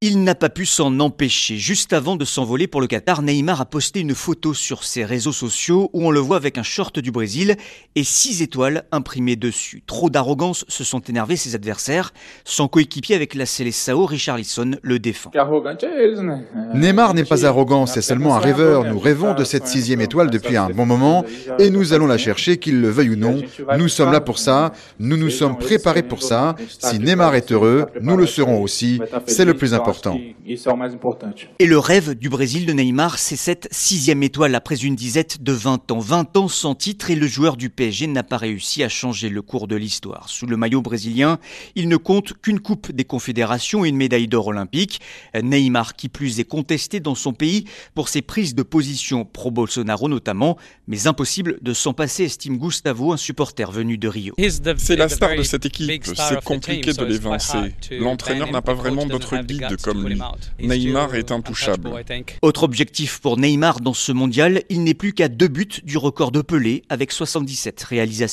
Il n'a pas pu s'en empêcher. Juste avant de s'envoler pour le Qatar, Neymar a posté une photo sur ses réseaux sociaux où on le voit avec un short du Brésil et six étoiles imprimées dessus. Trop d'arrogance se sont énervés ses adversaires. Son coéquipier avec la Seleção, Richarlison, le défend. Neymar n'est pas arrogant, c'est seulement un rêveur. Nous rêvons de cette sixième étoile depuis un bon moment et nous allons la chercher, qu'il le veuille ou non. Nous sommes là pour ça, nous nous sommes préparés pour ça. Si Neymar est heureux, nous le serons aussi. C'est le plus important. Et le rêve du Brésil de Neymar, c'est cette sixième étoile après une disette de 20 ans. 20 ans sans titre et le joueur du PSG n'a pas réussi à changer le cours de l'histoire. Sous le maillot brésilien, il ne compte qu'une coupe des confédérations et une médaille d'or olympique. Neymar, qui plus est contesté dans son pays pour ses prises de position pro-Bolsonaro notamment, mais impossible de s'en passer, estime Gustavo, un supporter venu de Rio. C'est la star de cette équipe, c'est compliqué de l'évincer. L'entraîneur n'a pas vraiment d'autre guide comme lui. Neymar est intouchable. Autre objectif pour Neymar dans ce mondial, il n'est plus qu'à deux buts du record de Pelé avec 77 réalisations.